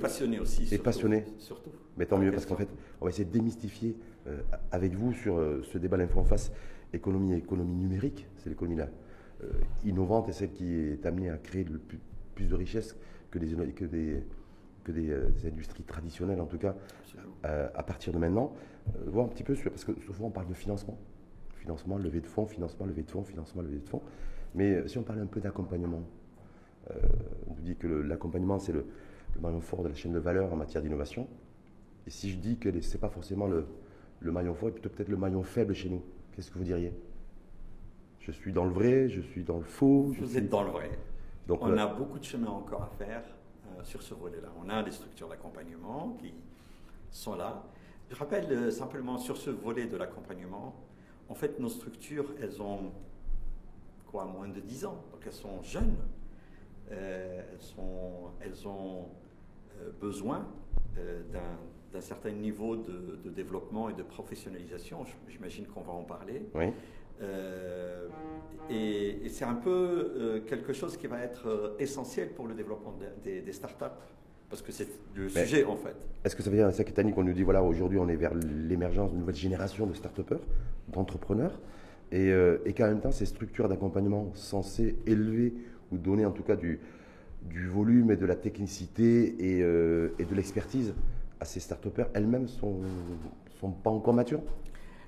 Passionné aussi. Et surtout. passionné. Surtout. Mais tant mieux, parce qu'en fait, on va essayer de démystifier euh, avec vous sur euh, ce débat l'info en face, économie et économie numérique. C'est l'économie là, euh, innovante et celle qui est amenée à créer le plus, plus de richesses que des, que des, que des, des industries traditionnelles, en tout cas, à partir de maintenant. Voir un petit peu sur, parce que souvent on parle de financement. Financement, levée de fonds, financement, levée de fonds, financement, levée de fonds. Mais si on parle un peu d'accompagnement, on nous dit que l'accompagnement, c'est le, le maillon fort de la chaîne de valeur en matière d'innovation. Et si je dis que ce n'est pas forcément le, le maillon fort, et plutôt peut-être le maillon faible chez nous, qu'est-ce que vous diriez? Je suis dans le vrai, je suis dans le faux. je Vous suis- êtes dans le vrai. Donc, On euh, a beaucoup de chemin encore à faire euh, sur ce volet-là. On a des structures d'accompagnement qui sont là. Je rappelle euh, simplement sur ce volet de l'accompagnement, en fait, nos structures, elles ont quoi, moins de 10 ans, donc elles sont jeunes. Euh, elles, sont, elles ont euh, besoin euh, d'un certain niveau de, de développement et de professionnalisation. J'imagine qu'on va en parler. oui. Euh, et, et c'est un peu euh, quelque chose qui va être essentiel pour le développement de- des, des startups, parce que c'est le Mais- sujet en fait. Est-ce que ça veut dire, c'est Tani, qu'on nous dit, voilà, aujourd'hui, on est vers l'émergence d'une nouvelle génération de start-upers, d'entrepreneurs, et, euh, et qu'en même temps, ces structures d'accompagnement censées élever ou donner en tout cas du, du volume et de la technicité et, euh, et de l'expertise à ces start-upers, elles-mêmes sont, sont pas encore matures?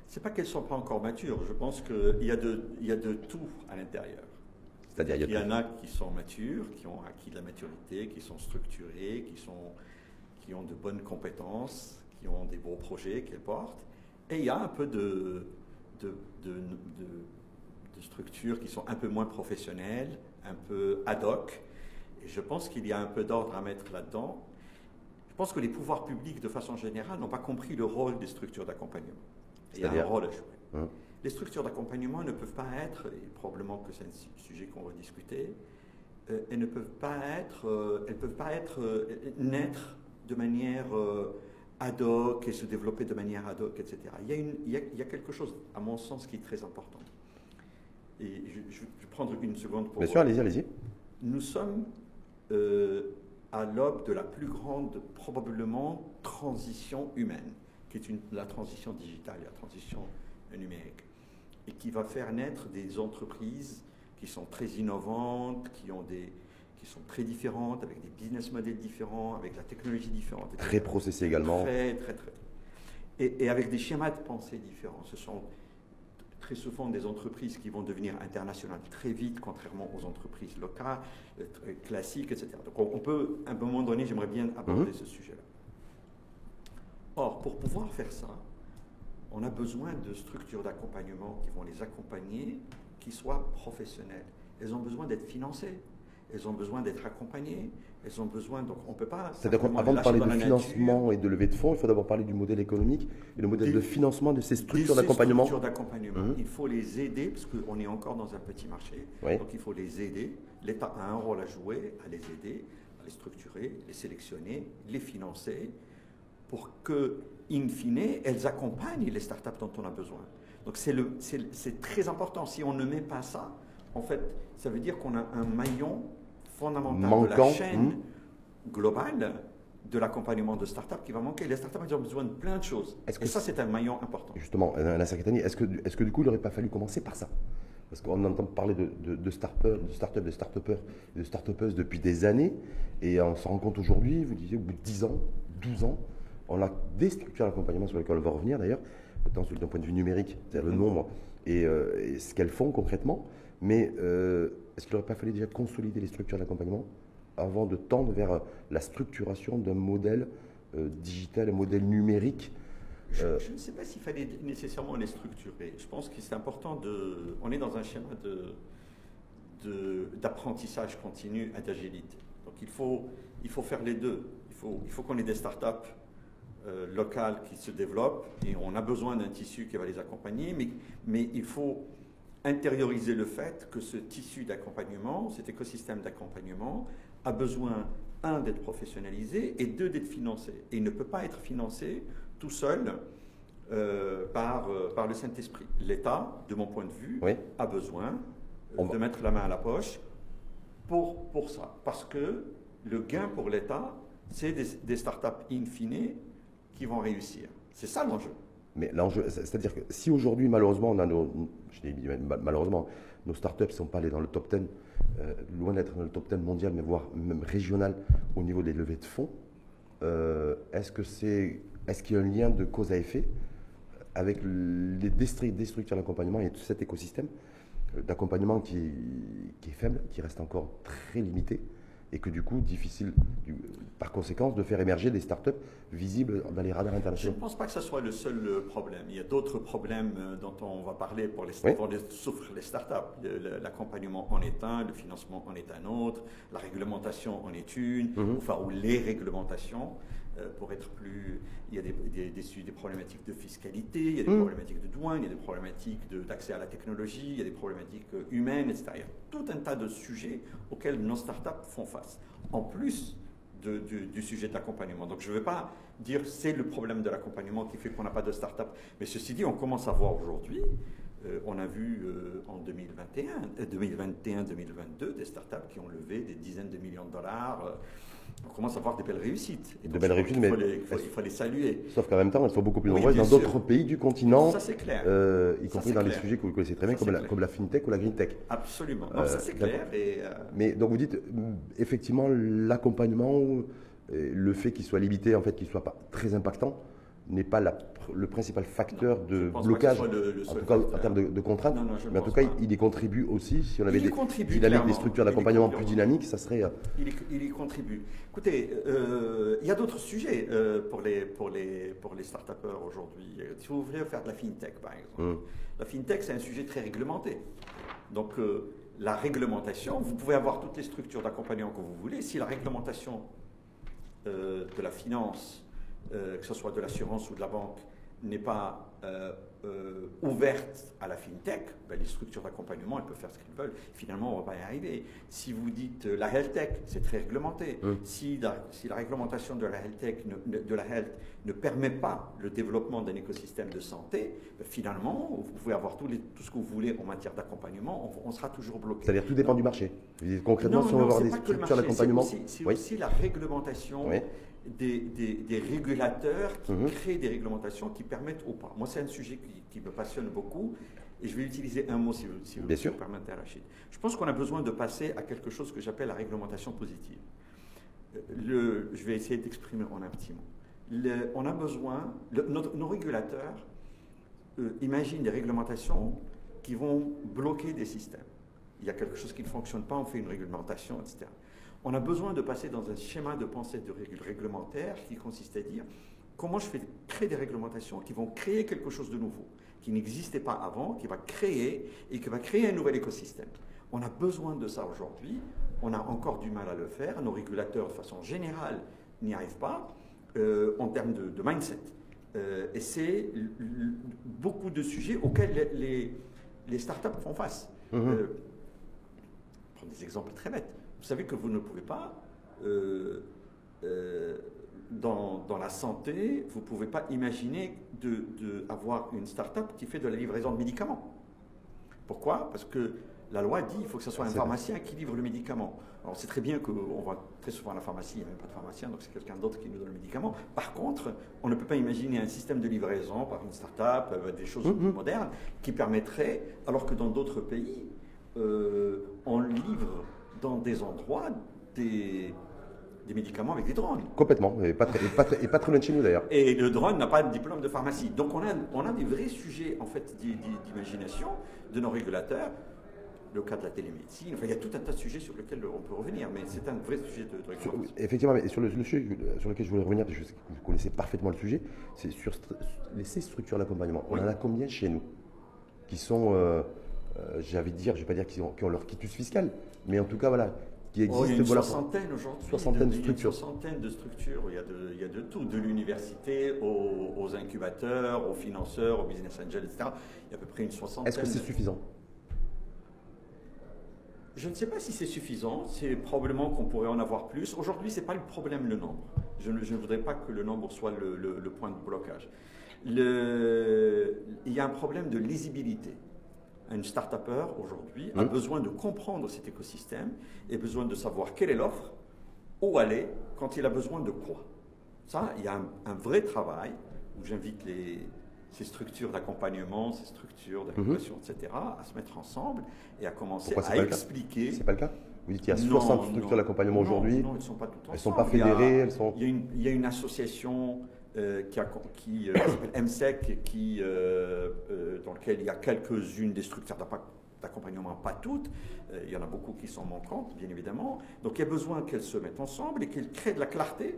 C'est pas qu'elles sont pas encore matures. Je pense qu'il y a de, il y a de tout à l'intérieur. C'est-à-dire, il y en a qui sont matures, qui ont acquis de la maturité, qui sont structurés, qui, sont, qui ont de bonnes compétences, qui ont des beaux projets qu'elles portent. Et il y a un peu de, de, de, de- de structures qui sont un peu moins professionnelles, un peu ad hoc. Et je pense qu'il y a un peu d'ordre à mettre là-dedans. Je pense que les pouvoirs publics, de façon générale, n'ont pas compris le rôle des structures d'accompagnement. Il y a un rôle à jouer. Hein Les structures d'accompagnement ne peuvent pas être, et probablement que c'est un su- sujet qu'on va discuter, euh, elles ne peuvent pas être, euh, elles peuvent pas être euh, naître de manière euh, ad hoc et se développer de manière ad hoc, etc. Il y, a une- il y a- il y a quelque chose, à mon sens, qui est très important. Et je, vais prendre une seconde pour. Bien sûr, allez-y, allez-y. Nous sommes euh, à l'aube de la plus grande, probablement, transition humaine, qui est une- la transition digitale, la transition numérique, et qui va faire naître des entreprises qui sont très innovantes, qui, ont des, qui sont très différentes, avec des business models différents, avec la technologie différente. etc. Très processé également. Très, très, très. Et, et avec des schémas de pensée différents. Ce sont très souvent des entreprises qui vont devenir internationales très vite, contrairement aux entreprises locales, euh, très classiques, etc. Donc on, on peut, à un moment donné, j'aimerais bien aborder Mhm. ce sujet-là. Or, pour pouvoir faire ça, on a besoin de structures d'accompagnement qui vont les accompagner, qui soient professionnelles. Elles ont besoin d'être financées, elles ont besoin d'être accompagnées, elles ont besoin, donc on ne peut pas... C'est-à-dire qu'avant de parler de nature financement et de levée de fonds, il faut d'abord parler du modèle économique et le modèle Des- de financement de ces structures d'accompagnement. Mhm. Il faut les aider, parce qu'on est encore dans un petit marché. Oui. Donc il faut les aider. L'État a un rôle à jouer, à les aider, à les structurer, les sélectionner, les financer, pour que, in fine, elles accompagnent les startups dont on a besoin. Donc c'est très important. Si on ne met pas ça, en fait, ça veut dire qu'on a un maillon fondamental de Manquant, la chaîne mhm. globale de l'accompagnement de startups qui va manquer. Les startups elles ont besoin de plein de choses. Est-ce Et que ça, c'est un maillon important. Justement, euh, la Sakatani, est-ce que, est que du coup, il n'aurait pas fallu commencer par ça? Parce qu'on entend parler de, de, de start-up, de start-up, de start-upers, et de start-upeuses depuis des années, et on se rend compte aujourd'hui, vous disiez, au bout de 10 ans, 12 ans, on a des structures d'accompagnement sur lesquelles on va revenir d'ailleurs, tant d'un point de vue numérique, c'est-à-dire le Mhm. nombre et, euh, et ce qu'elles font concrètement, mais euh, est-ce qu'il n'aurait pas fallu déjà consolider les structures d'accompagnement avant de tendre vers la structuration d'un modèle euh, digital, un modèle numérique Je, Euh, je ne sais pas s'il fallait nécessairement les structurer. Je pense que c'est important de. On est dans un schéma de de- d'apprentissage continu et d'agilité. Donc il faut, il faut faire les deux. Il faut, il faut qu'on ait des startups euh, locales qui se développent et on a besoin d'un tissu qui va les accompagner, mais, mais il faut intérioriser le fait que ce tissu d'accompagnement, cet écosystème d'accompagnement, a besoin, un, d'être professionnalisé et deux, d'être financé. Et il ne peut pas être financé tout seul euh, par, euh, par le Saint-Esprit. L'État, de mon point de vue, Oui. a besoin euh, de mettre la main à la poche pour, pour ça. Parce que le gain pour l'État, c'est des, des startups in fine qui vont réussir. C'est ça l'enjeu. Mais l'enjeu, c'est-à-dire que si aujourd'hui, malheureusement, on a nos, malheureusement, nos startups ne sont pas allées dans le top 10, euh, loin d'être dans le top 10 mondial, mais voire même régional au niveau des levées de fonds, euh, est-ce que c'est, est-ce qu'il y a un lien de cause à effet avec les des structures d'accompagnement et tout cet écosystème euh, d'accompagnement qui, est faible, qui reste encore très limité et que du coup, difficile, par conséquent, de faire émerger des startups visibles dans les radars internationaux. Je ne pense pas que ce soit le seul euh, problème. Il y a d'autres problèmes euh, dont on va parler pour les, les, souffrent les startups. L'accompagnement en est un, le financement en est un autre, la réglementation en est une, mhm. enfin, ou les réglementations. Euh, pour être plus. Il y a des, des, des, problématiques de fiscalité, il y a des mm. problématiques de douane, il y a des problématiques d'accès à la technologie, il y a des problématiques euh, humaines, etc. Il y a tout un tas de sujets auxquels nos startups font face, en plus du, sujet de l'accompagnement. Donc je ne veux pas dire c'est le problème de l'accompagnement qui fait qu'on n'a pas de startup, mais ceci dit, on commence à voir aujourd'hui. Euh, on a vu en 2021, 2021-2022 des startups qui ont levé des dizaines de millions de dollars on commence à voir des belles réussites. de belles réussites, mais il faut, les, saluer. Sauf qu'en même temps, elles sont beaucoup plus nombreuses dans d'autres pays du continent. Ça, c'est clair. Euh, y compris dans les sujets que vous connaissez très bien, comme la, fintech ou la green tech. Absolument. ça, euh, c'est clair. Euh, mais donc, vous dites, effectivement, l'accompagnement, le fait qu'il soit limité, en fait, qu'il ne soit pas très impactant, n'est pas le principal facteur de blocage, en tout cas en termes de, contraintes, mais en tout cas, il y contribue aussi. Si on avait, des, des, structures d'accompagnement plus dynamiques, ça serait. Euh, il y, contribue. Écoutez, euh, il y a d'autres sujets euh, pour les, pour les, pour les start aujourd'hui. Si vous voulez faire de la fintech, par exemple, hum. la fintech, c'est un sujet très réglementé. Donc, la réglementation, vous pouvez avoir toutes les structures d'accompagnement que vous voulez. Si la réglementation de la finance euh, que ce soit de l'assurance ou de la banque, n'est pas euh, euh, ouverte à la fintech, ben, les structures d'accompagnement, elles peuvent faire ce qu'elles veulent. Finalement, on ne va pas y arriver. Si vous dites la health tech, c'est très réglementé. Si, la, si, la, réglementation de la health tech, ne, de la health, ne permet pas le développement d'un écosystème de santé, ben, finalement, vous pouvez avoir tout, les, tout, ce que vous voulez en matière d'accompagnement, on, sera toujours bloqué. C'est-à-dire tout dépend du marché. Concrètement, si on veut avoir des structures d'accompagnement, c'est aussi, la réglementation des, régulateurs qui mhm. créent des réglementations qui permettent ou pas. Moi, c'est un sujet qui, me passionne beaucoup et je vais utiliser un mot si vous, si vous permettez, Rachid. Je pense qu'on a besoin de passer à quelque chose que j'appelle la réglementation positive. Euh, le, je vais essayer d'exprimer en un petit mot. on a besoin, nos, régulateurs euh, imaginent des réglementations qui vont bloquer des systèmes. Il y a quelque chose qui ne fonctionne pas, on fait une réglementation, etc. On a besoin de passer dans un schéma de pensée de réglementaire qui consiste à dire comment je fais créer des réglementations qui vont créer quelque chose de nouveau, qui n'existait pas avant, qui va créer et qui va créer un nouvel écosystème. On a besoin de ça aujourd'hui. On a encore du mal à le faire. Nos régulateurs, de façon générale, n'y arrivent pas euh, en termes de, mindset. Euh, et c'est beaucoup de sujets auxquels les, les, startups font face. Mmh. Euh, prendre des exemples très bêtes. Vous savez que vous ne pouvez pas, euh, euh, dans, la santé, vous ne pouvez pas imaginer d'avoir de, une start-up qui fait de la livraison de médicaments. Pourquoi? Parce que la loi dit qu'il faut que ce soit un pharmacien qui livre le médicament. Alors c'est très bien qu'on va très souvent à la pharmacie, il n'y a même pas de pharmacien, donc c'est quelqu'un d'autre qui nous donne le médicament. Par contre, on ne peut pas imaginer un système de livraison par une start-up, euh, des choses mm-hmm. modernes, qui permettrait, alors que dans d'autres pays, on livre dans des endroits des, des médicaments avec des drones. Complètement, et pas, très, et pas, et pas très loin de chez nous d'ailleurs. Et le drone n'a pas de diplôme de pharmacie. Donc on a, on a des vrais sujets en fait d'imagination de nos régulateurs. Le cas de la télémédecine, enfin, il y a tout un tas de sujets sur lesquels on peut revenir, mais c'est un vrai sujet de, de Effectivement, et sur le, sujet sur lequel je voulais revenir, parce que vous connaissez parfaitement le sujet, c'est sur ces structures d'accompagnement. On en a combien chez nous qui sont, euh, euh, j'avais dire, je ne vais pas dire qu'ils ont, leur quitus fiscal, mais en tout cas, voilà, qui existe. Oh, il y a une soixantaine aujourd'hui. Soixantaine de, structures. soixantaine de structures. Il y a de, il y a de tout, de l'université aux, incubateurs, aux financeurs, aux business angels, etc. Il y a à peu près une soixantaine. Est-ce que c'est suffisant? Je ne sais pas si c'est suffisant. C'est probablement qu'on pourrait en avoir plus. Aujourd'hui, ce n'est pas le problème le nombre. Je ne, je ne, voudrais pas que le nombre soit le, le point de blocage. Il y a un problème de lisibilité un start-upper aujourd'hui a besoin de comprendre cet écosystème et besoin de savoir quelle est l'offre, où aller, quand il a besoin de quoi Ça, il y a un, vrai travail où j'invite les, ces structures d'accompagnement, ces structures d'accompagnement, etc., à se mettre ensemble et à commencer à expliquer. C'est pas le cas? Vous dites qu'il y a 60 structures d'accompagnement aujourd'hui Non, elles ne sont pas toutes ensemble. Elles ne sont pas fédérées elles sont... il, y a une, il y a une association euh, qui, qui euh, s'appelle MSEC, qui, euh, dans lequel il y a quelques-unes des structures d'accompagnement, pas toutes. il y en a beaucoup qui sont manquantes, bien évidemment. Donc il y a besoin qu'elles se mettent ensemble et qu'elles créent de la clarté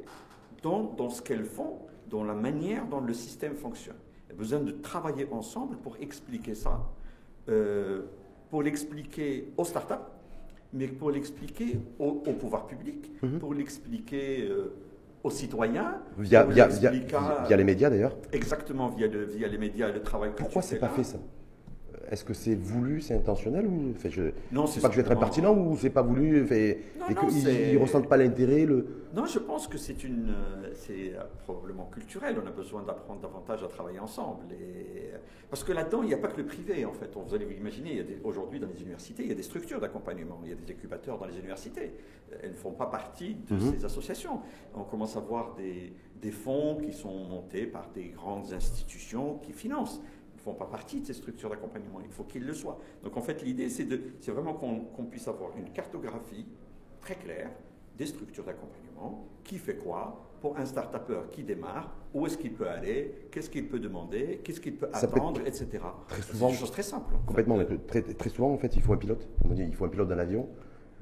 dans, dans ce qu'elles font, dans la manière dont le système fonctionne. Il y a besoin de travailler ensemble pour expliquer ça, pour l'expliquer aux startups, mais pour l'expliquer au, pouvoir public, mm-hmm. pour l'expliquer aux citoyens. Via, via, via, les médias d'ailleurs. Exactement, via, le, via les médias et le travail Pourquoi c'est pas fait ça? Est-ce que c'est voulu, c'est intentionnel ou je, Non, c'est pas que je vais être impertinent ou c'est pas voulu fait, et qu'ils ne ressentent pas l'intérêt le... Non, je pense que c'est une, euh, c'est euh, probablement culturel. On a besoin d'apprendre davantage à travailler ensemble. Et, parce que là-dedans, il n'y a pas que le privé en fait. Vous allez vous imaginer, aujourd'hui dans les universités, il y a des structures d'accompagnement, il y a des incubateurs dans les universités. Elles ne font pas partie de mhm. ces associations. On commence à voir des, des fonds qui sont montés par des grandes institutions qui financent font pas partie de ces structures d'accompagnement. Il faut qu'ils le soient. Donc en fait, l'idée, c'est, de, c'est vraiment qu'on, puisse avoir une cartographie très claire des structures d'accompagnement, qui fait quoi pour un start-upper qui démarre, où est-ce qu'il peut aller, qu'est-ce qu'il peut demander, qu'est-ce qu'il peut attendre, etc. Très souvent, c'est une chose très simple. Complètement. Très, très, souvent, en fait, il faut un pilote. On dit, il faut un pilote d'un avion.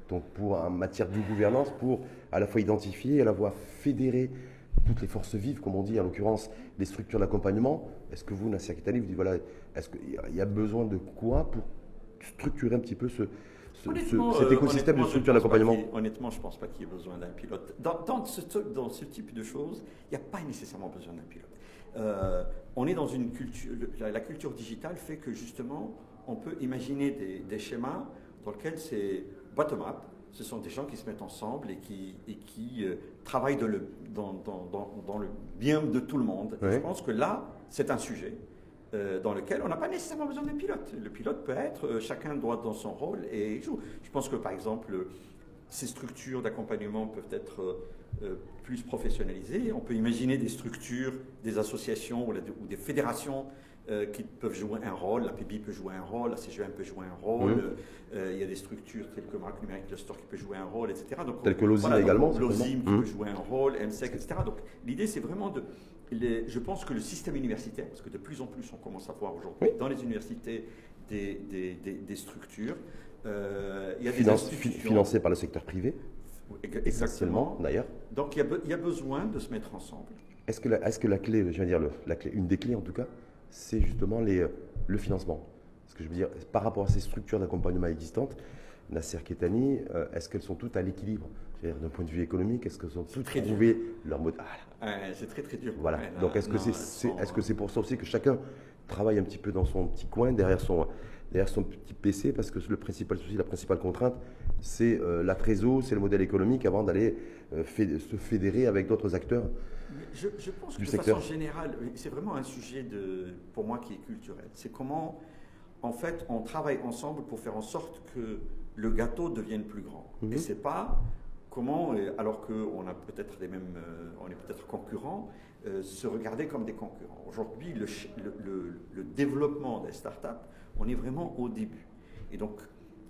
Donc, pour en matière de gouvernance, pour à la fois identifier, à la fois fédérer toutes les forces vives, comme on dit, en l'occurrence les structures d'accompagnement. Est-ce que vous, Nasser Kitani, vous dites, voilà, est-ce qu'il y a besoin de quoi pour structurer un petit peu ce, cet euh, écosystème de structures d'accompagnement Honnêtement, je ne pense pas qu'il y ait besoin d'un pilote. Dans, ce, dans, ce, type de choses, il n'y a pas nécessairement besoin d'un pilote. Euh, on est dans une culture, la, culture digitale fait que justement, on peut imaginer des, des schémas dans lesquels c'est bottom-up, ce sont des gens qui se mettent ensemble et qui, et qui euh, travaillent dans le, dans, dans, dans, le bien de tout le monde. Je pense que là, c'est un sujet euh, dans lequel on n'a pas nécessairement besoin d'un pilote. Le pilote peut être, euh, chacun doit dans son rôle et joue. Je pense que par exemple, ces structures d'accompagnement peuvent être plus professionnalisées. On peut imaginer des structures, des associations ou, des fédérations euh, qui peuvent jouer un rôle. La PIB peut jouer un rôle, la CGM peut jouer un rôle. Euh, il y a des structures telles que Marc Numérique Cluster qui peut jouer un rôle, etc. Donc, Tel que l'OSIM également. L'OSIM qui peut jouer un rôle, MSEC, etc. Donc l'idée, c'est vraiment de. je pense que le système universitaire, parce que de plus en plus on commence à voir aujourd'hui dans les universités des, des, des, structures, euh, il y a des institutions. Financées par le secteur privé. Exactement. d'ailleurs. Donc il y, a, il y, a, besoin de se mettre ensemble. Est-ce que, la, est-ce que la clé, je veux dire, la clé, une des clés en tout cas, c'est justement les, euh, le financement. Ce que je veux dire, par rapport à ces structures d'accompagnement existantes, Nasser Ketani, euh, est-ce qu'elles sont toutes à l'équilibre? D'un point de vue économique, est-ce qu'elles ont toutes trouvé leur mode ah, C'est très très dur. Voilà. Donc est-ce que c'est est, -ce c'est pour ça aussi que chacun travaille un petit peu dans son petit coin, derrière son, derrière son petit PC, parce que le principal souci, la principale contrainte, c'est euh, la trésor, c'est le modèle économique avant d'aller se fédérer avec d'autres acteurs je, pense que de façon générale, c'est vraiment un sujet de, pour moi qui est culturel. C'est comment, en fait, on travaille ensemble pour faire en sorte que le gâteau devienne plus grand. Et mhm. Et c'est pas comment, alors qu'on a peut-être les mêmes, euh, on est peut-être concurrents, euh, se regarder comme des concurrents. Aujourd'hui, le, le, le, développement des startups, on est vraiment au début. Et donc,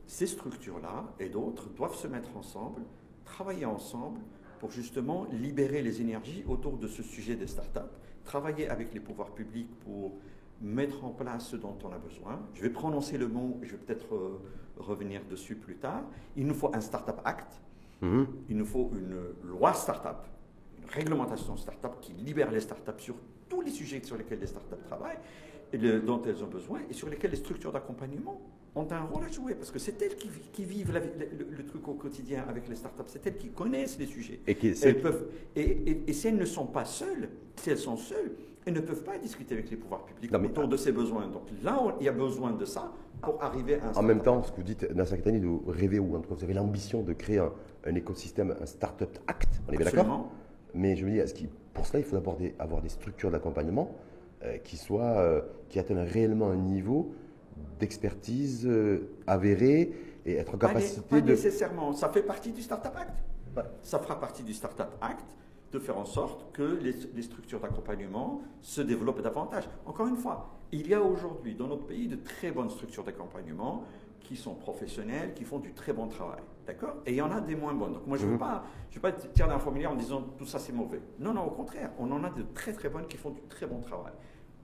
ces structures-là et d'autres doivent se mettre ensemble, travailler ensemble pour justement libérer les énergies autour de ce sujet des startups, travailler avec les pouvoirs publics pour mettre en place ce dont on a besoin. Je vais prononcer le mot, je vais peut-être euh, revenir dessus plus tard. Il nous faut un Startup Act, mhm. il nous faut une loi startup, une réglementation startup qui libère les startups sur tous les sujets sur lesquels les startups travaillent et dont elles ont besoin et sur lesquels les structures d'accompagnement ont un rôle à jouer parce que c'est elles qui, vivent le, truc au quotidien avec les startups, c'est elles qui connaissent les sujets. Et, qui, elles peuvent, et, si elles ne sont pas seules, si elles sont seules, elles ne peuvent pas discuter avec les pouvoirs publics autour de ces besoins. Donc là, il y a besoin de ça pour arriver à un. En même temps, ce que vous dites, Nasser Katani, de rêver ou en tout cas vous avez l'ambition de créer un, écosystème, un Startup Act, on est bien d'accord? Mais je me dis, est-ce pour cela, il faut d'abord avoir des structures d'accompagnement qui, soient, euh, qui atteignent réellement un niveau d'expertise euh, avérée et être en capacité pas, pas nécessairement. Ça fait partie du Startup Act. Ça fera partie du Startup Act de faire en sorte que les, les structures d'accompagnement se développent davantage. Encore une fois, il y a aujourd'hui dans notre pays de très bonnes structures d'accompagnement qui sont professionnelles, qui font du très bon travail. D'accord Et il y en a des moins bonnes. Donc moi, je ne veux, pas, je veux pas tirer d'un formulaire en disant tout ça c'est mauvais. Non, non, au contraire, on en a de très très bonnes qui font du très bon travail.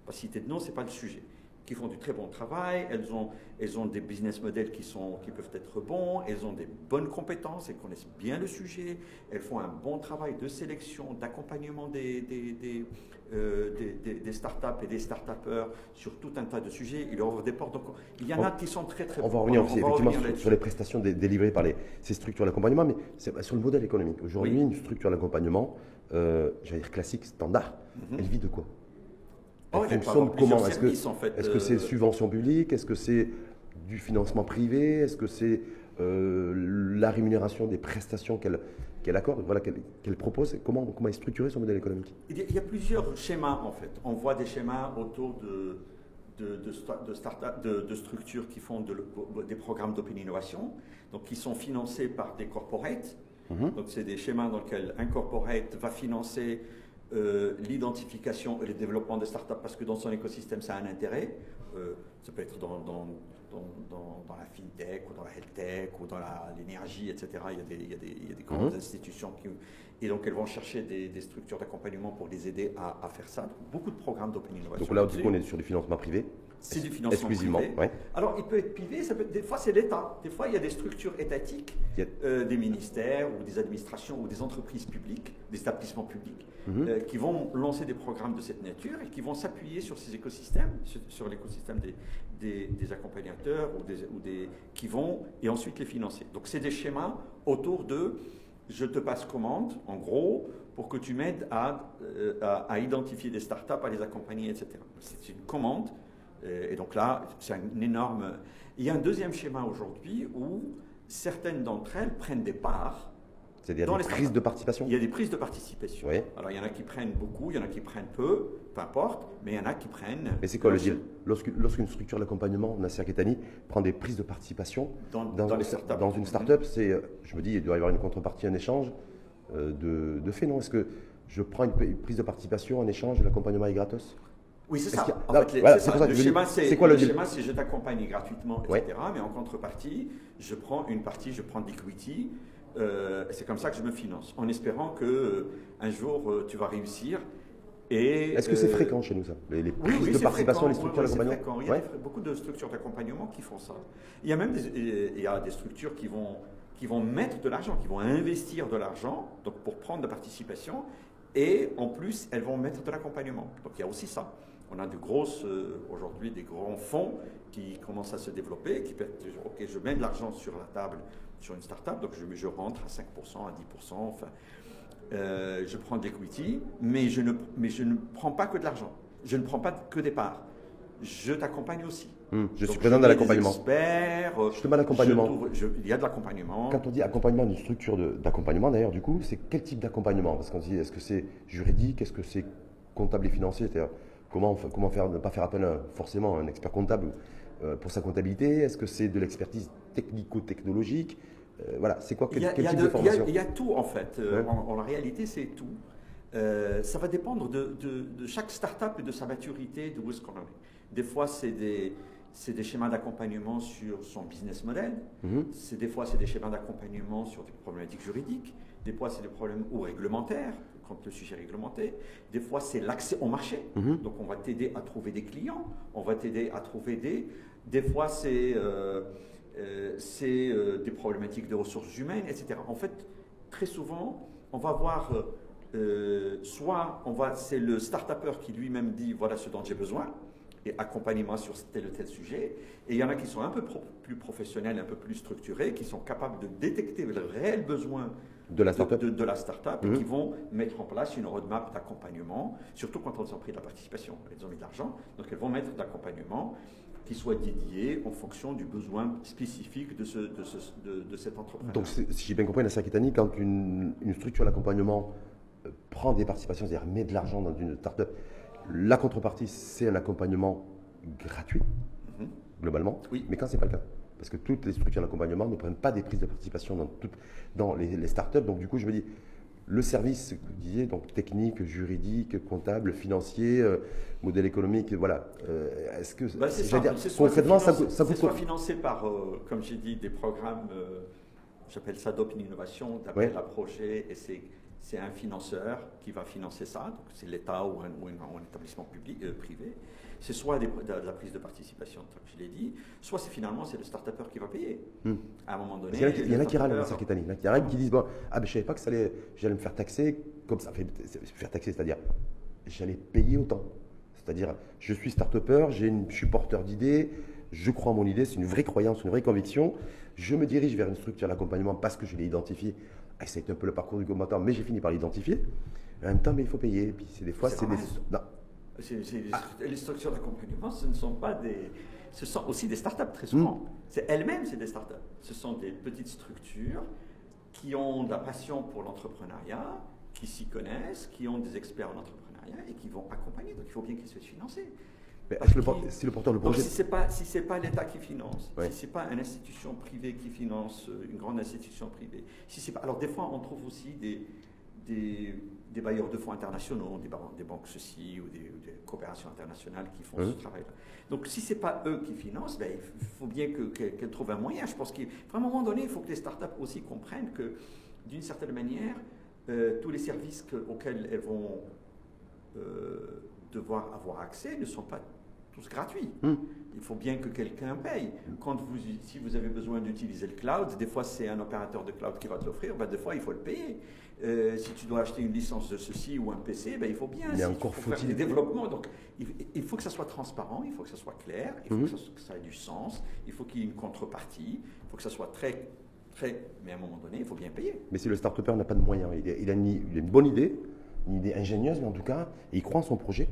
Pas citer de nom, ce n'est pas le sujet qui font du très bon travail, elles ont, elles ont des business models qui, sont, qui peuvent être bons, elles ont des bonnes compétences, elles connaissent bien le sujet, elles font un bon travail de sélection, d'accompagnement des, des, des, euh, des, des startups et des start-upers sur tout un tas de sujets. Ils leur ouvrent des portes. Donc, il y en a qui sont très très On va revenir aussi effectivement sur, les prestations délivrées par les, ces structures d'accompagnement, mais c'est sur le modèle économique. Aujourd'hui, une structure d'accompagnement, euh, j'allais dire classique, standard, Mhm. elle vit de quoi? Oh, Elle fonctionne comment Est-ce que services, en fait, c'est euh, subvention publique Est-ce que c'est du financement privé Est-ce que c'est euh, la rémunération des prestations qu'elle qu'elle accorde, voilà, qu'elle propose Comment, comment est structuré son modèle économique? Il y, a, il y a plusieurs schémas en fait. On voit des schémas autour de, de, structures qui font des programmes d'open innovation, donc qui sont financés par des corporates. Mhm. Donc c'est des schémas dans lesquels un corporate va financer euh, l'identification et le développement de start-up parce que dans son écosystème ça a un intérêt. Euh, ça peut être dans, dans, dans, la fintech ou dans la health tech ou dans l'énergie, etc. Il y a des, il y a des, il y a des grandes Mhm. institutions qui, et donc elles vont chercher des, des structures d'accompagnement pour les aider à, à faire ça. Donc, beaucoup de programmes d'open innovation. Donc là, du coup, on est sur du financement privé C'est du financement exclusivement. privé. ouais. Alors, il peut être privé, ça peut être- des fois c'est l'État, des fois il y a des structures étatiques, a- euh, des ministères ou des administrations ou des entreprises publiques, des établissements publics, Mhm. euh, qui vont lancer des programmes de cette nature et qui vont s'appuyer sur ces écosystèmes, sur, sur l'écosystème des, des, des accompagnateurs ou des, ou des, qui vont et ensuite les financer. Donc c'est des schémas autour de je te passe commande, en gros, pour que tu m'aides à, euh, à, à identifier des startups, à les accompagner, etc. C'est une commande. Et donc là, c'est un énorme. Il y a un deuxième schéma aujourd'hui où certaines d'entre elles prennent des parts. C'est-à-dire Dans des les prises startups. de participation Il y a des prises de participation. Oui. Alors il y en a qui prennent beaucoup, il y en a qui prennent peu, peu importe, mais il y en a qui prennent. Mais c'est quoi le deal Lorsqu'une structure d'accompagnement, Nasser Ketani, prend des prises de participation Dans, dans, dans un- les startups. dans une start-up, c'est, euh, je me dis, il doit y avoir une contrepartie, un échange euh, de, de fait, non? Est-ce que je prends une, une prise de participation en échange et l'accompagnement est gratos? Oui, c'est ça. qu'il y a- En non, fait, les- voilà, c'est c'est ça. pour ça que Le je schéma, c'est quoi le schéma, c'est je t'accompagne gratuitement, etc. Ouais. Mais en contrepartie, je prends une partie, je prends de l'equity. euh, c'est comme ça que je me finance, en espérant que euh, un jour euh, tu vas réussir. Est-ce que c'est fréquent chez nous, ça? Les, les Oui, prises oui, de c'est participation, fréquent. les structures Oui, oui, d'accompagnement. Il y a Ouais. beaucoup de structures d'accompagnement qui font ça. Il y a même des, il y a des structures qui vont, qui vont mettre de l'argent, qui vont investir de l'argent donc pour prendre de la participation. Et en plus, elles vont mettre de l'accompagnement. Donc il y a aussi ça. On a de grosses, euh, aujourd'hui, des grands fonds qui commencent à se développer, qui peuvent dire, OK, je mets de l'argent sur la table sur une start-up, donc je, je rentre à 5%, à 10%, enfin, euh, je prends de l'equity, mais je, ne, mais je ne prends pas que de l'argent. Je ne prends pas que des parts. Je t'accompagne aussi. Hum, Je Donc, suis présent dans l'accompagnement. euh, l'accompagnement. je trouve- je- Il y a de l'accompagnement. Quand on dit accompagnement d'une structure d'accompagnement, d'ailleurs, du coup, c'est quel type d'accompagnement? Parce qu'on dit, est-ce que c'est juridique? Est-ce que c'est comptable et financier? C'est-à-dire, comment, comment faire, ne pas faire appel à, forcément à un expert comptable euh, pour sa comptabilité? Est-ce que c'est de l'expertise technico-technologique? Euh, Voilà, c'est quoi Il Quel, a, type de- de il y a- formation? il y a tout en fait. Euh, Ouais. en, réalité, c'est tout. Euh, ça va dépendre de, de- de chaque start-up et de sa maturité, de où est-ce qu'on en est. Des fois, c'est des, schémas d'accompagnement sur son business model. C'est des fois, c'est des schémas d'accompagnement sur des problématiques juridiques. Des fois, c'est des problèmes ou réglementaires, quand le sujet est réglementé. Des fois, c'est l'accès au marché. Mhm. Donc, on va t'aider à trouver des clients. On va t'aider à trouver des. Des fois, c'est euh, euh, euh, des problématiques de ressources humaines, etc. En fait, très souvent, on va voir. euh, soit on va, c'est le start-upper qui lui-même dit voilà ce dont j'ai besoin et accompagne-moi sur tel ou tel sujet. Et il y en a qui sont un peu pro- plus professionnels, un peu plus structurés, qui sont capables de détecter le réel besoin De la start-up de, de la start-up Mhm. qui vont mettre en place une roadmap d'accompagnement, surtout quand elles ont pris de la participation, elles ont mis de l'argent. Donc elles vont mettre de l'accompagnement qui soit dédié en fonction du besoin spécifique de, ce, de, ce- de- de cet entrepreneur. Donc, si j'ai bien compris, Nasser Ketani, quand une, une structure d'accompagnement euh, prend des participations, c'est-à-dire met de l'argent dans une start-up, la contrepartie, c'est un accompagnement gratuit, Mhm. globalement. Oui. Mais quand c'est pas le cas parce que toutes les structures d'accompagnement ne prennent pas des prises de participation dans, toutes, dans les, les startups. Donc du coup, je me dis, le service, vous disiez, donc technique, juridique, comptable, financier, euh, modèle économique, voilà. Euh, est-ce que bah, ça, dire, concrètement, ça, ça coûte soit financé par, euh, comme j'ai dit, des programmes, j'appelle ça d'open innovation, d'appel à projet, et c'est un financeur qui va financer ça, donc c'est l'État ou, un, établissement public, privé c'est soit de la prise de participation, comme je l'ai dit, soit c'est finalement c'est le start qui va payer. Hmm. À un moment donné. Il y, en a qui râlent, Il y en a qui disent bon, ah ben je savais pas que ça allait, j'allais me faire taxer comme ça. Fait, faire taxer, c'est-à-dire j'allais payer autant. C'est-à-dire je suis start-upper, je suis porteur d'idées, je crois en mon idée, c'est une vraie croyance, une vraie conviction. Je me dirige vers une structure d'accompagnement parce que je l'ai identifié. Ah, ça a été un peu le parcours du combattant, mais j'ai fini par l'identifier. En même temps, mais il faut payer. Et puis c'est des fois, c'est des. Non, ah. Les structures d'accompagnement, ce ne sont pas des. Ce sont aussi des startups très souvent. Hmm. C'est elles-mêmes, c'est des startups. Ce sont des petites structures qui ont de la passion pour l'entrepreneuriat, qui s'y connaissent, qui ont des experts en entrepreneuriat et qui vont accompagner. Donc il faut bien qu'ils soient financés. Mais est-ce que le, si le porteur le projet. si ce n'est pas, si pas l'État qui finance, si ce n'est pas une institution privée qui finance, euh, une grande institution privée, si pas. Alors des fois, on trouve aussi des, des des bailleurs de fonds internationaux, des, des banques ceci ou des, coopérations internationales qui font ce travail-là. Donc si ce n'est pas eux qui financent, ben, il faut bien qu'elles trouvent un moyen. Je pense qu'à un moment donné, il faut que les startups aussi comprennent que d'une certaine manière, euh, tous les services auxquels elles vont euh, devoir avoir accès ne sont pas tous gratuits. Hmm. Il faut bien que quelqu'un paye. Quand vous, si vous avez besoin d'utiliser le cloud, des fois c'est un opérateur de cloud qui va te l'offrir, ben, des fois il faut le payer. Euh, si tu dois acheter une licence de ceci ou un PC, ben, il faut bien. Il encore faut faire des développements. Donc, il, faut que ça soit transparent, il faut que ça soit clair, il faut mhm. que, ça, ait du sens, il faut qu'il y ait une contrepartie, il faut que ça soit très, très. Mais à un moment donné, il faut bien payer. Mais si le start-upper n'a pas de moyens, il a, il a, une, bonne idée, une idée ingénieuse, mais en tout cas, il croit en son projet,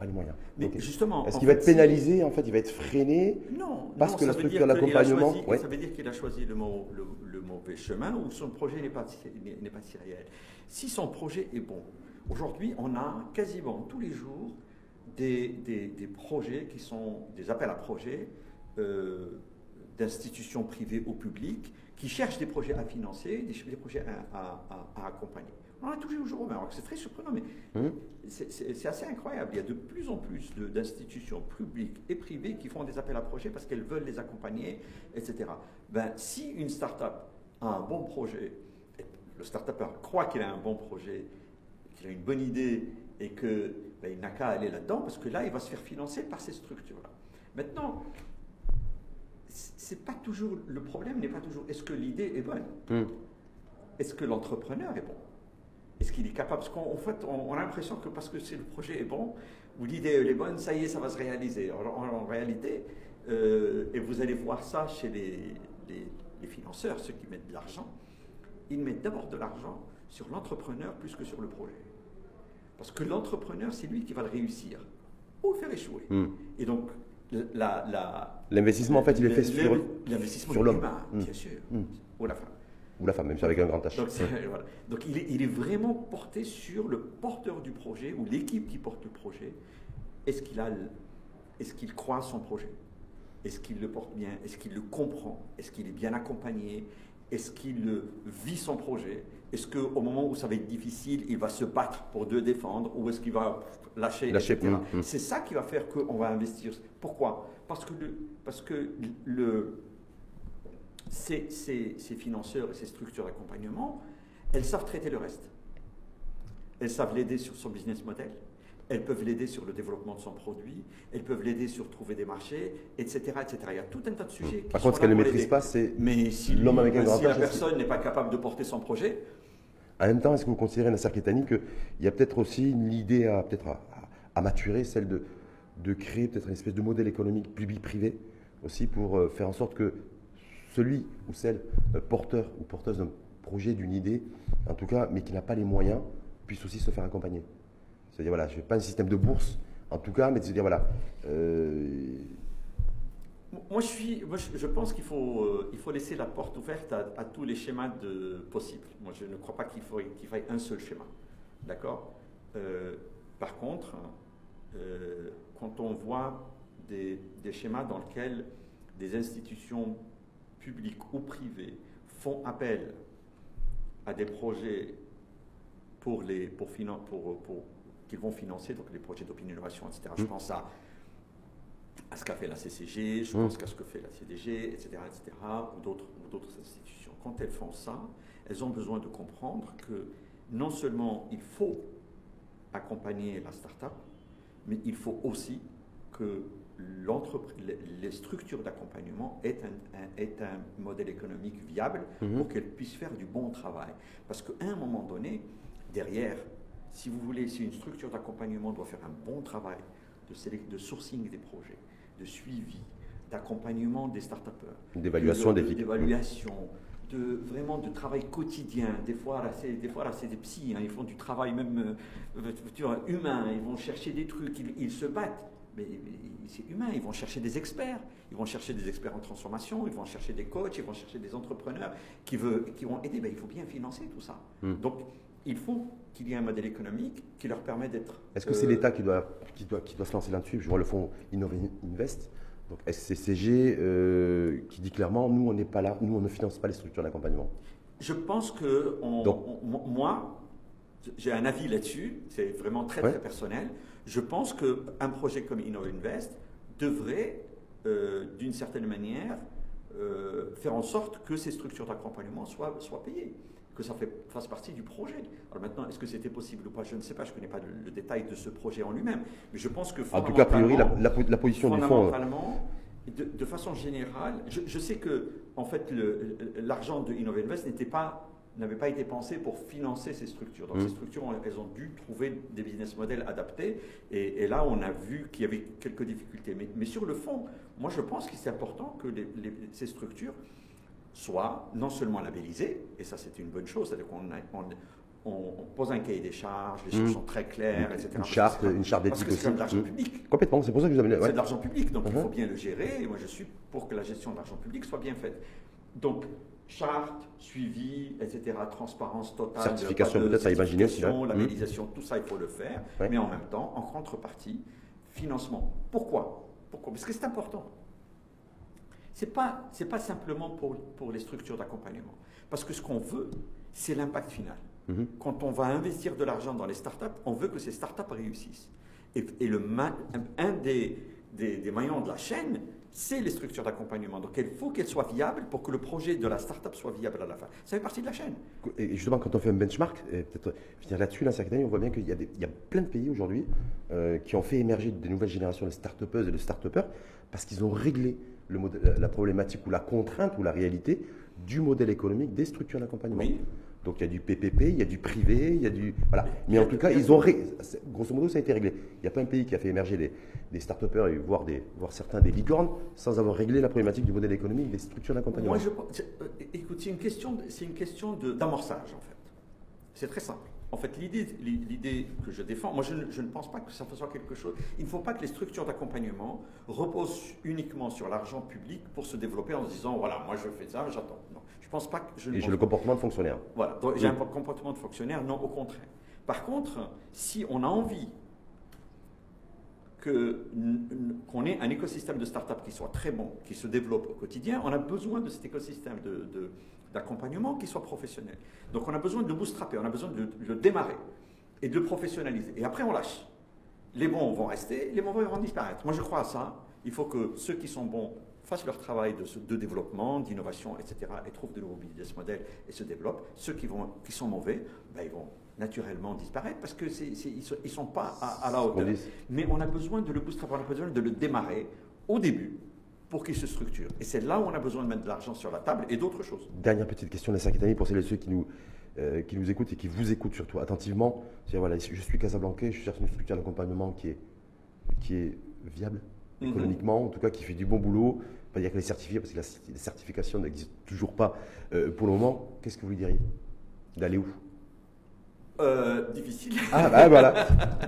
pas les moyens. Mais justement. Est-ce qu'il va être pénalisé, en fait, il va être freiné Non. Parce que la structure d'accompagnement. Ça veut dire qu'il a choisi le, le mauvais chemin ou son projet n'est pas, n'est pas si réel. Si son projet est bon, aujourd'hui, on a quasiment tous les jours des, des, projets qui sont des appels à projets euh, d'institutions privées ou publiques qui cherchent des projets à financer, des, projets à, à, accompagner. On a toujours au Maroc. C'est très surprenant, mais mmh. c'est assez incroyable. Il y a de plus en plus d'institutions publiques et privées qui font des appels à projets parce qu'elles veulent les accompagner, etc. Ben, si une start-up a un bon projet, le start-upper croit qu'il a un bon projet, qu'il a une bonne idée et qu'il ben, n'a qu'à aller là-dedans, parce que là, il va se faire financer par ces structures-là. Maintenant, c'est pas toujours le problème n'est pas toujours est-ce que l'idée est bonne, hmm. est-ce que l'entrepreneur est bon, est-ce qu'il est capable? Parce qu'en fait, on, a l'impression que parce que c'est le projet est bon ou l'idée est bonne, ça y est, ça va se réaliser. En, réalité, euh, et vous allez voir ça chez les, les financeurs, ceux qui mettent de l'argent, ils mettent d'abord de l'argent sur l'entrepreneur plus que sur le projet. Parce que l'entrepreneur, c'est lui qui va le réussir ou le faire échouer. Hmm. Et donc, l'investissement, en fait, il est fait sur, sur l'homme. Hmm. Bien sûr. Hmm. Ou la femme. Ou la femme, même si avec un grand H. Donc, il, est, il, est, vraiment porté sur le porteur du projet ou l'équipe qui porte le projet. Est-ce qu'il a, est-ce qu'il croit à son projet? Est-ce qu'il le porte bien? Est-ce qu'il le comprend? Est-ce qu'il est bien accompagné? Est-ce qu'il vit son projet? Est-ce qu'au moment où ça va être difficile, il va se battre pour le défendre ou est-ce qu'il va lâcher, lâcher hum, hum. C'est ça qui va faire qu'on va investir. Pourquoi? Parce que, le, parce que le, ces, ces, ces financeurs et ces structures d'accompagnement, elles savent traiter le reste. Elles savent l'aider sur son business model, elles peuvent l'aider sur le développement de son produit, elles peuvent l'aider sur trouver des marchés, etc., etc. Il y a tout un tas de sujets. Par contre, ce qu'elle ne maîtrise pas, c'est l'homme avec un grand Si la personne n'est pas capable de porter son projet. En même temps, est-ce que vous considérez, Nasser Ketani, qu'il y a peut-être aussi l'idée à, peut à, à, maturer, celle de, de créer peut-être une espèce de modèle économique public-privé aussi pour euh, faire en sorte que celui ou celle euh, porteur ou porteuse d'un projet, d'une idée, en tout cas, mais qui n'a pas les moyens, puisse aussi se faire accompagner c'est-à-dire, voilà, je n'ai pas un système de bourse, en tout cas, mais de se dire, voilà. Euh, moi, je, suis, moi, je pense qu'il faut, euh, il faut laisser la porte ouverte à, tous les schémas de, possibles. Moi, je ne crois pas qu'il faille un seul schéma. D'accord? Par contre, quand on voit des, des, schémas dans lesquels des institutions publics ou privés, font appel à des projets pour les, pour, pour, pour qu'ils vont financer, donc les projets d'opinion innovation, etc. Je mmh. pense à, à ce qu'a fait la CCG, je mmh. pense à ce que fait la CDG, etc., etc., ou d'autres institutions. Quand elles font ça, elles ont besoin de comprendre que non seulement il faut accompagner la start-up, mais il faut aussi que les structures d'accompagnement aient un, est un, modèle économique viable mmh. pour qu'elles puissent faire du bon travail. Parce qu'à un moment donné, derrière, si vous voulez, si une structure d'accompagnement doit faire un bon travail de, de sourcing des projets, de suivi, d'accompagnement des start-upers, d'évaluation des d'évaluation, de vraiment de travail quotidien. Des fois, là, c'est des fois là, c'est des psys, hein, ils font du travail même euh, humain. Ils vont chercher des trucs, ils, se battent. Mais, c'est humain. Ils vont chercher des experts. Ils vont chercher des experts en transformation. Ils vont chercher des coachs. Ils vont chercher des entrepreneurs qui veut, qui vont aider. Ben, il faut bien financer tout ça. Hmm. Donc il faut qu'il y ait un modèle économique qui leur permet d'être. Est-ce que c'est euh, l'État qui doit, qui, doit, qui doit se lancer là-dessus? Je vois le fonds Invest, donc SCCG, euh, qui dit clairement nous, on n'est pas là, nous, on ne finance pas les structures d'accompagnement. Je pense que moi, j'ai un avis là-dessus, c'est vraiment très, très personnel. Je pense qu'un projet comme InnoInvest devrait, euh, d'une certaine manière, faire en sorte que ces structures d'accompagnement soient, soient payées que ça fait, fasse partie du projet. Alors maintenant, est-ce que c'était possible ou pas Je ne sais pas, je ne connais pas le, détail de ce projet en lui-même. Mais je pense que En tout cas, a priori, la, la, position du fonds... De, de, façon générale, je, sais que en fait l'argent de InnovInvest n'était pas n'avait pas été pensé pour financer ces structures. Donc mmh. ces structures, elles ont dû trouver des business models adaptés. Et, là, on a vu qu'il y avait quelques difficultés. Mais, mais, sur le fond, moi, je pense que c'est important que les, ces structures soit non seulement labellisé, et ça c'est une bonne chose, c'est-à-dire qu'on on, pose un cahier des charges, les choses mmh. sont très claires, etc. Une charte, une charte d'éthique aussi. c'est de l'argent mmh. public. Complètement, c'est pour ça que vous avez... C'est de l'argent public, donc il faut mmh. bien le gérer, et moi je suis pour que la gestion de l'argent public soit bien faite. Donc, charte, suivi, etc., transparence totale. Certification peut-être à imaginer aussi. Labellisation, tout ça il faut le faire, mais en même temps, en contrepartie, financement. Pourquoi? Pourquoi? Parce que c'est important. Ce n'est pas, pas simplement pour, pour les structures d'accompagnement. Parce que ce qu'on veut, c'est l'impact final. Mhm. Quand on va investir de l'argent dans les startups, on veut que ces startups réussissent. Et, et le, un des, des, des maillons de la chaîne, c'est les structures d'accompagnement. Donc il faut qu'elles soient viables pour que le projet de la startup soit viable à la fin. Ça fait partie de la chaîne. Et justement, quand on fait un benchmark, peut-être finir là-dessus, là, on voit bien qu'il y, y, a plein de pays aujourd'hui euh, qui ont fait émerger de nouvelles générations de start et de start-upers parce qu'ils ont réglé la problématique ou la contrainte ou la réalité du modèle économique des structures d'accompagnement. Donc il y a du PPP, il y a du privé, il y a du... Voilà. Mais en tout cas, ils ont... Grosso modo, ça a été réglé. Il n'y a pas un pays qui a fait émerger des, des start-upers et voire, des, voire certains des licornes sans avoir réglé la problématique du modèle économique des structures d'accompagnement. Moi, je, euh, écoute, c'est une question, c'est une question d'amorçage, en fait. C'est très simple. En fait, l'idée que je défends, moi je ne, pense pas que ça soit quelque chose. Il ne faut pas que les structures d'accompagnement reposent uniquement sur l'argent public pour se développer en se disant voilà, moi je fais ça, j'attends. Non, je pense pas que je. Et j'ai le comportement de fonctionnaire. Voilà, j'ai un comportement de fonctionnaire, non, au contraire. Par contre, si on a envie qu'on ait un écosystème de start-up qui soit très bon, qui se développe au quotidien, on a besoin de cet écosystème de d'accompagnement qui soit professionnel. Donc on a besoin de bootstrapper, on a besoin de le démarrer et de le professionnaliser. Et après on lâche. Les bons vont rester, les mauvais vont disparaître. Moi je crois à ça. Il faut que ceux qui sont bons fassent leur travail de, de développement, d'innovation, etc. et trouvent de nouveaux business models et se développent. Ceux qui, vont, qui sont mauvais, ben, ils vont naturellement disparaître parce qu'ils ne sont, pas à, à la hauteur. Mais on a besoin de le bootstrapper, on a besoin de le démarrer au début pour qu'il se structure. Et c'est là où on a besoin de mettre de l'argent sur la table et d'autres choses. Dernière petite question, la cinquième année, pour celles et ceux qui nous, euh, qui nous écoutent et qui vous écoutent surtout attentivement. Voilà, je suis Casablanca, je cherche une structure d'accompagnement qui est, qui est viable mhm. économiquement, en tout cas qui fait du bon boulot. Pas dire qu'elle est certifiée, parce que la, certification n'existe toujours pas euh, pour le moment. Qu'est-ce que vous lui diriez? D'aller où? Euh, difficile. Ah, bah, voilà.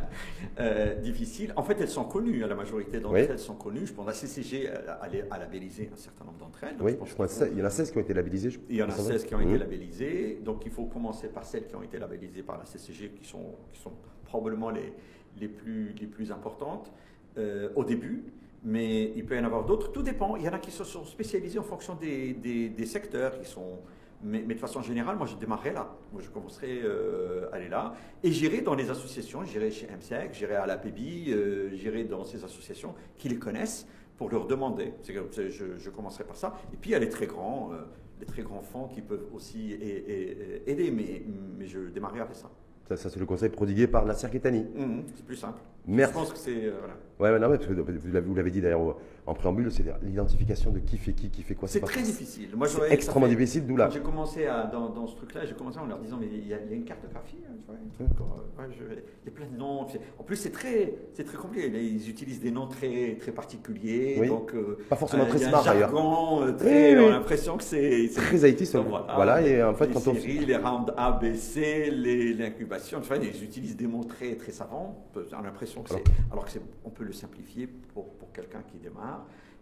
euh, difficile. En fait, elles sont connues, hein, la majorité d'entre elles sont connues. Je pense que la CCG a, labellisé un certain nombre d'entre elles. oui, je, pense il y en a 16 qui ont été labellisées. il y en a 16 qui ont été labellisées. Donc, il faut commencer par celles qui ont été labellisées par la CCG, qui sont, qui sont probablement les, les, plus, les plus importantes euh, au début. Mais il peut y en avoir d'autres. Tout dépend. Il y en a qui se sont spécialisés en fonction des, des, secteurs, qui sont. Mais, de façon générale, moi, je démarrerai là. Moi, je commencerai euh, à aller là. Et j'irai dans les associations. J'irai chez MSEC, j'irai à la PBI, euh, j'irai dans ces associations qui les connaissent pour leur demander. Je, je, commencerai par ça. Et puis, il y a les très grands, euh, les très grands fonds qui peuvent aussi aider, mais, mais je démarrerai avec ça. Ça, c'est le conseil prodigué par Nasser Ketani. Mmh, c'est plus simple. Merci. Je pense que c'est. Euh, voilà. Ouais, non, mais parce que vous l'avez dit d'ailleurs en préambule, c'est l'identification de qui fait qui, qui fait quoi. C'est très difficile. Moi, c'est extrêmement difficile, d'où là. J'ai commencé à, dans, dans, ce truc-là, j'ai commencé en leur disant, mais il y, a, une cartographie, hein, tu vois, mmh. il y a plein de noms. En plus, c'est très, c'est très compliqué. Ils utilisent des noms très, très particuliers. Oui. Donc, euh, Pas forcément euh, très smart d'ailleurs. Euh, très, on a l'impression que c'est. Très IT, voilà, voilà, et en fait, les quand on. Les rounds A, B, C, l'incubation, enfin, ils utilisent des mots très, très savants. On a l'impression que c'est. Alors que on peut le simplifier pour, pour quelqu'un qui démarre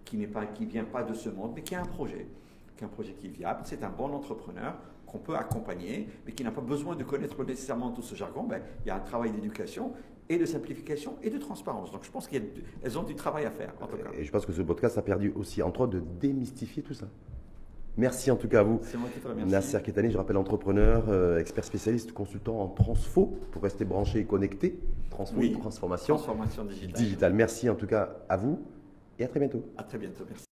qui n'est pas, qui vient pas de ce monde, mais qui a un projet, qui a un projet qui est viable. C'est un bon entrepreneur qu'on peut accompagner, mais qui n'a pas besoin de connaître nécessairement tout ce jargon. Ben, il y a un travail d'éducation et de simplification et de transparence. Donc je pense qu'elles ont du travail à faire. En tout cas. Et je pense que ce podcast a perdu aussi, entre autres, de démystifier tout ça. Merci en tout cas à vous. C'est moi qui te remercie. Nasser Ketani, je rappelle entrepreneur, euh, expert spécialiste, consultant en transfo pour rester branché et connecté. Transfo et transformation. Transformation digitale. Digital. Merci en tout cas à vous et à très bientôt. À très bientôt, merci.